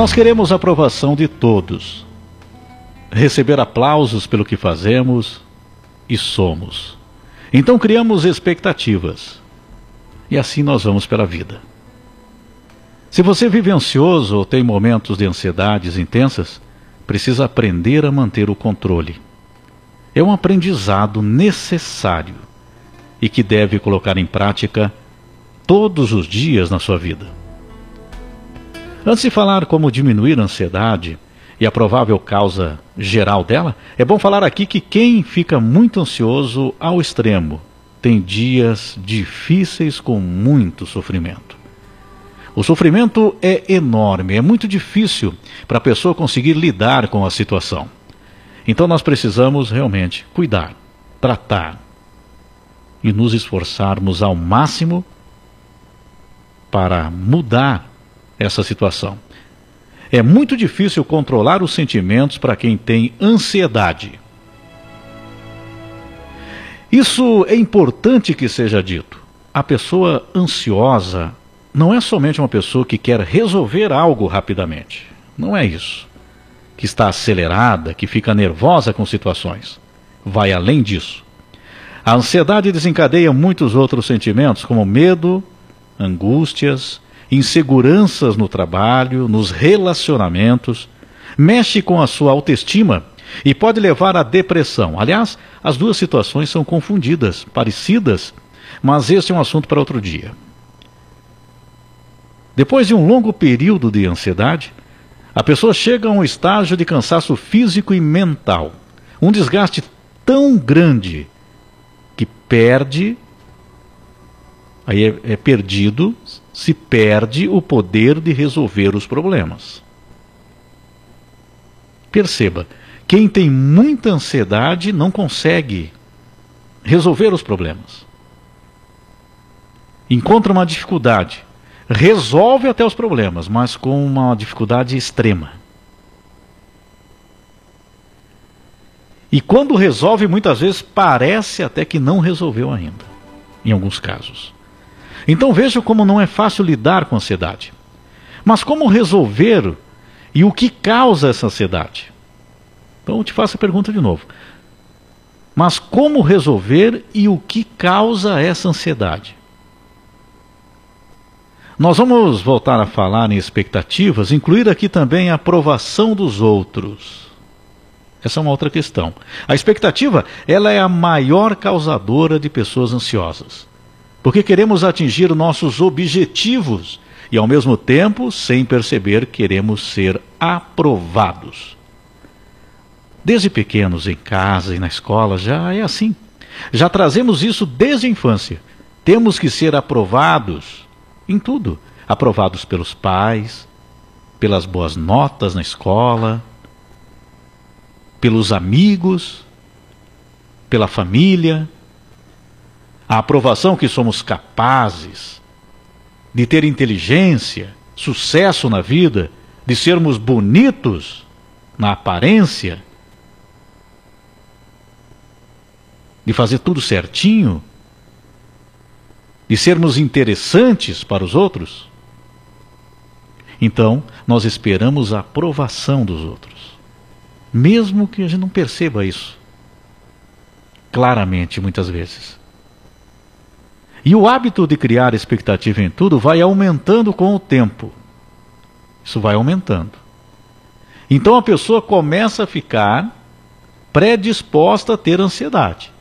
Nós queremos a aprovação de todos, receber aplausos pelo que fazemos e somos. Então criamos expectativas e assim nós vamos pela vida. Se você vive ansioso ou tem momentos de ansiedades intensas, precisa aprender a manter o controle. É um aprendizado necessário e que deve colocar em prática todos os dias na sua vida. Antes de falar como diminuir a ansiedade e a provável causa geral dela, é bom falar aqui que quem fica muito ansioso ao extremo tem dias difíceis com muito sofrimento. O sofrimento é enorme, é muito difícil para a pessoa conseguir lidar com a situação. Então nós precisamos realmente cuidar, tratar e nos esforçarmos ao máximo para mudar essa situação. É muito difícil controlar os sentimentos para quem tem ansiedade. Isso é importante que seja dito. A pessoa ansiosa não é somente uma pessoa que quer resolver algo rapidamente. Não é isso. Que está acelerada, que fica nervosa com situações. Vai além disso. A ansiedade desencadeia muitos outros sentimentos, como medo, angústias, inseguranças no trabalho, nos relacionamentos, mexe com a sua autoestima e pode levar à depressão. Aliás, as duas situações são confundidas, parecidas, mas esse é um assunto para outro dia. Depois de um longo período de ansiedade, a pessoa chega a um estágio de cansaço físico e mental, um desgaste tão grande que perde, aí é, é perdido, se perde o poder de resolver os problemas. Perceba, quem tem muita ansiedade não consegue resolver os problemas. Encontra uma dificuldade, resolve até os problemas, mas com uma dificuldade extrema. E quando resolve, muitas vezes parece até que não resolveu ainda, em alguns casos. Então veja como não é fácil lidar com a ansiedade. Mas como resolver e o que causa essa ansiedade? Então eu te faço a pergunta de novo. Mas como resolver e o que causa essa ansiedade? Nós vamos voltar a falar em expectativas, incluir aqui também a aprovação dos outros. Essa é uma outra questão. A expectativa, ela é a maior causadora de pessoas ansiosas. Porque queremos atingir nossos objetivos e ao mesmo tempo, sem perceber, queremos ser aprovados. Desde pequenos em casa e na escola já é assim. Já trazemos isso desde a infância. Temos que ser aprovados em tudo. Aprovados pelos pais, pelas boas notas na escola, pelos amigos, pela família. A aprovação que somos capazes de ter inteligência, sucesso na vida, de sermos bonitos na aparência, de fazer tudo certinho, de sermos interessantes para os outros, então nós esperamos a aprovação dos outros, mesmo que a gente não perceba isso claramente muitas vezes. E o hábito de criar expectativa em tudo vai aumentando com o tempo. Isso vai aumentando. Então a pessoa começa a ficar predisposta a ter ansiedade.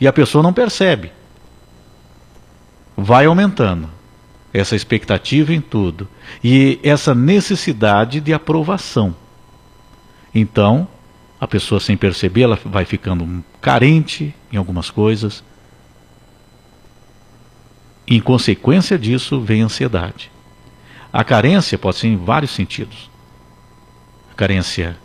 E a pessoa não percebe vai aumentando essa expectativa em tudo e essa necessidade de aprovação. Então, a pessoa sem perceber, ela vai ficando carente em algumas coisas. Em consequência disso, vem a ansiedade. A carência pode ser em vários sentidos. A carência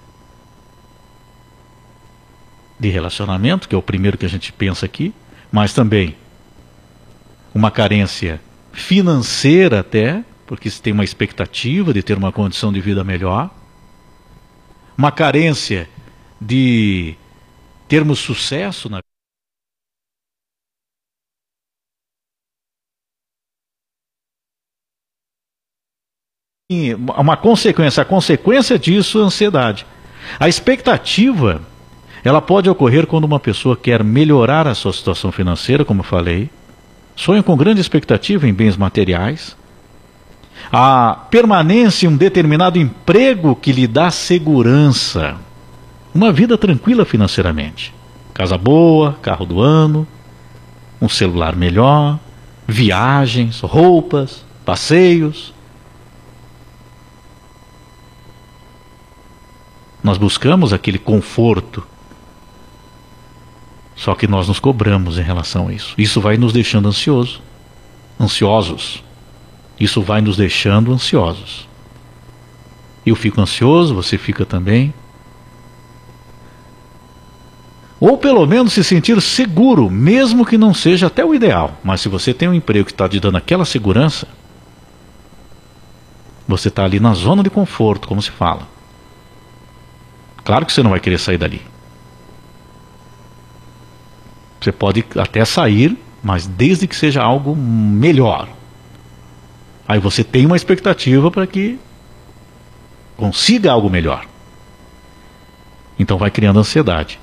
de relacionamento, que é o primeiro que a gente pensa aqui, mas também uma carência financeira até, porque se tem uma expectativa de ter uma condição de vida melhor, uma carência de termos sucesso na uma consequência. A consequência disso é a ansiedade. A expectativa, ela pode ocorrer quando uma pessoa quer melhorar a sua situação financeira, como falei, sonha com grande expectativa em bens materiais, a permanência em um determinado emprego que lhe dá segurança, uma vida tranquila financeiramente, casa boa, carro do ano, um celular melhor, viagens, roupas, passeios. Nós buscamos aquele conforto. Só que nós nos cobramos em relação a isso. Isso vai nos deixando ansioso, ansiosos. Isso vai nos deixando ansiosos. Eu fico ansioso, você fica também. Ou pelo menos se sentir seguro, mesmo que não seja até o ideal. Mas se você tem um emprego que está te dando aquela segurança, você está ali na zona de conforto, como se fala. Claro que você não vai querer sair dali. Você pode até sair, mas desde que seja algo melhor. Aí você tem uma expectativa para que consiga algo melhor. Então vai criando ansiedade.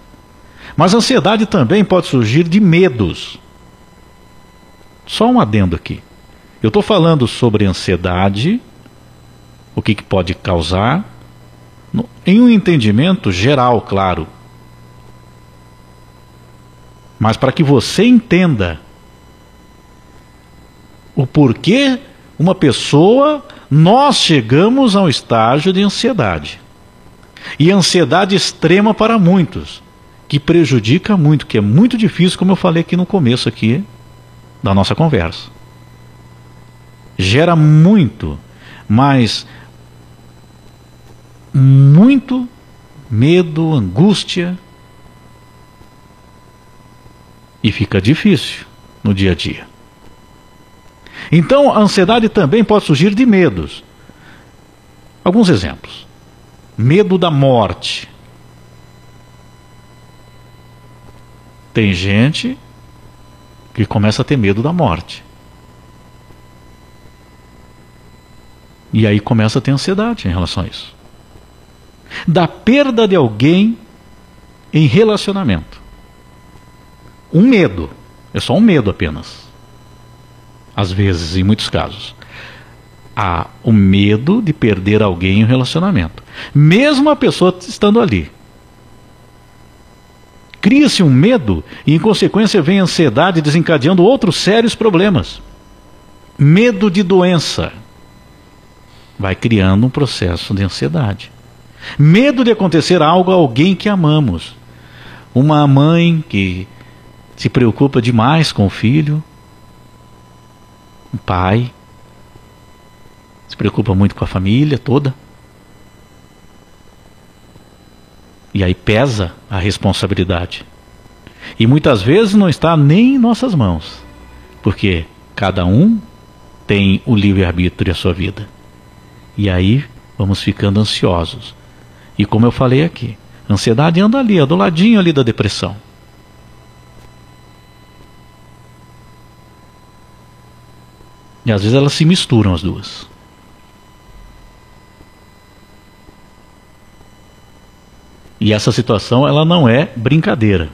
Mas ansiedade também pode surgir de medos. Só um adendo aqui. Eu estou falando sobre ansiedade, o que, que pode causar, em um entendimento geral, claro. Mas para que você entenda o porquê uma pessoa, nós chegamos a um estágio de ansiedade. E ansiedade extrema para muitos que prejudica muito, que é muito difícil, como eu falei aqui no começo aqui da nossa conversa. Gera muito, mas muito medo, angústia e fica difícil no dia a dia. Então, a ansiedade também pode surgir de medos. Alguns exemplos: medo da morte Tem gente que começa a ter medo da morte. E aí começa a ter ansiedade em relação a isso. Da perda de alguém em relacionamento. Um medo. É só um medo apenas. Às vezes, em muitos casos. Há o medo de perder alguém em um relacionamento. Mesmo a pessoa estando ali. Cria-se um medo e, em consequência, vem a ansiedade desencadeando outros sérios problemas. Medo de doença vai criando um processo de ansiedade. Medo de acontecer algo a alguém que amamos. Uma mãe que se preocupa demais com o filho. Um pai se preocupa muito com a família toda. E aí pesa a responsabilidade. E muitas vezes não está nem em nossas mãos, porque cada um tem o livre-arbítrio e a sua vida. E aí vamos ficando ansiosos. E como eu falei aqui, a ansiedade anda ali, é do ladinho ali da depressão. E às vezes elas se misturam as duas. E essa situação ela não é brincadeira.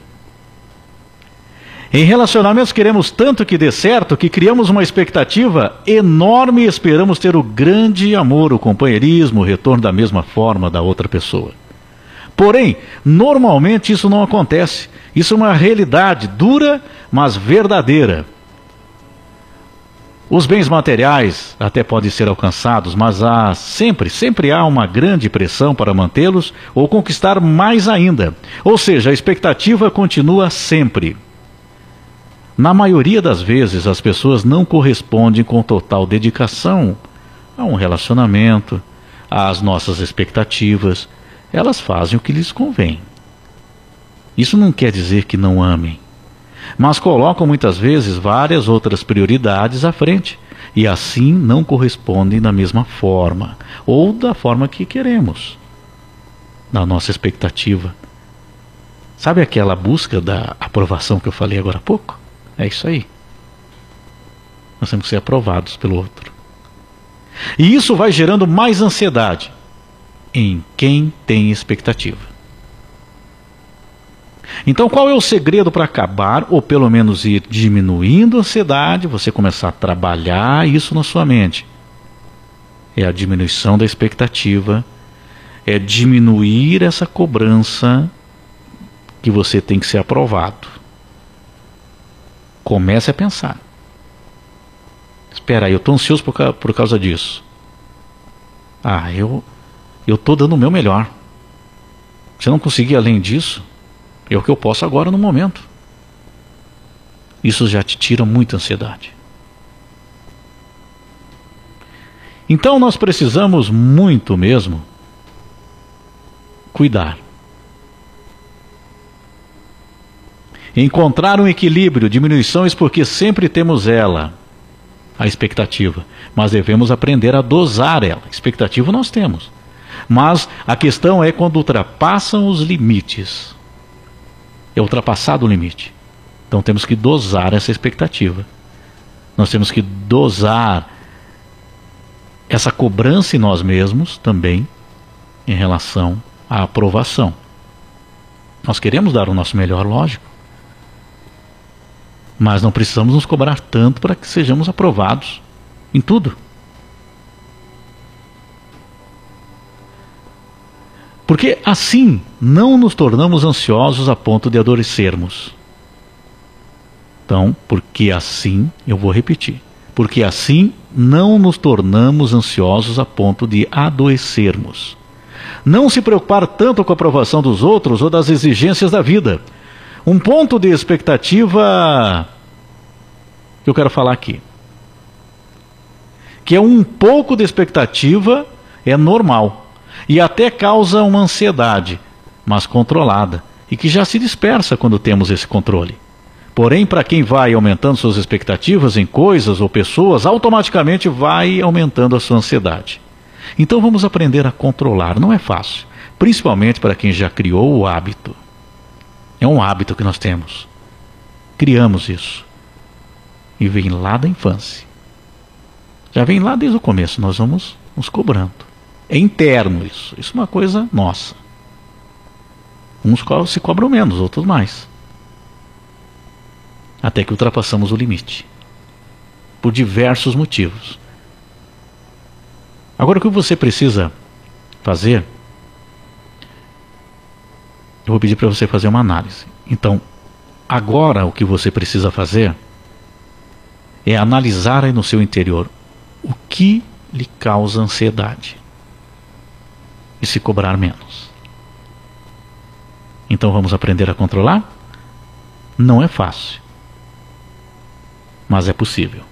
Em relacionamentos queremos tanto que dê certo que criamos uma expectativa enorme e esperamos ter o grande amor, o companheirismo, o retorno da mesma forma da outra pessoa. Porém, normalmente isso não acontece. Isso é uma realidade dura, mas verdadeira. Os bens materiais até podem ser alcançados, mas há sempre, sempre há uma grande pressão para mantê-los ou conquistar mais ainda. Ou seja, a expectativa continua sempre. Na maioria das vezes, as pessoas não correspondem com total dedicação a um relacionamento, às nossas expectativas. Elas fazem o que lhes convém. Isso não quer dizer que não amem mas colocam muitas vezes várias outras prioridades à frente e assim não correspondem da mesma forma ou da forma que queremos, na nossa expectativa. Sabe aquela busca da aprovação que eu falei agora há pouco? É isso aí. Nós temos que ser aprovados pelo outro. E isso vai gerando mais ansiedade em quem tem expectativa. Então, qual é o segredo para acabar, ou pelo menos ir diminuindo a ansiedade, você começar a trabalhar isso na sua mente? É a diminuição da expectativa, é diminuir essa cobrança que você tem que ser aprovado. Comece a pensar. Espera aí, eu estou ansioso por, por causa disso. Ah, eu eu estou dando o meu melhor. Se eu não conseguir além disso, é o que eu posso agora no momento. Isso já te tira muita ansiedade. Então nós precisamos muito mesmo cuidar. Encontrar um equilíbrio, diminuições, porque sempre temos ela, a expectativa. Mas devemos aprender a dosar ela. Expectativa nós temos. Mas a questão é quando ultrapassam os limites. É ultrapassado o limite. Então temos que dosar essa expectativa. Nós temos que dosar essa cobrança em nós mesmos também em relação à aprovação. Nós queremos dar o nosso melhor, lógico. Mas não precisamos nos cobrar tanto para que sejamos aprovados em tudo. Porque assim não nos tornamos ansiosos a ponto de adoecermos. Então, porque assim, eu vou repetir, porque assim não nos tornamos ansiosos a ponto de adoecermos. Não se preocupar tanto com a aprovação dos outros ou das exigências da vida. Um ponto de expectativa que eu quero falar aqui. Que é um pouco de expectativa é normal e até causa uma ansiedade, mas controlada, e que já se dispersa quando temos esse controle. Porém, para quem vai aumentando suas expectativas em coisas ou pessoas, automaticamente vai aumentando a sua ansiedade. Então vamos aprender a controlar. Não é fácil, principalmente para quem já criou o hábito. É um hábito que nós temos. Criamos isso. E vem lá da infância. Já vem lá desde o começo, nós vamos nos cobrando. É interno isso. Isso é uma coisa nossa. Uns se cobram menos, outros mais. Até que ultrapassamos o limite. Por diversos motivos. Agora o que você precisa fazer? Eu vou pedir para você fazer uma análise. Então, agora o que você precisa fazer é analisar aí no seu interior o que lhe causa ansiedade e se cobrar menos. Então vamos aprender a controlar? Não é fácil, mas é possível.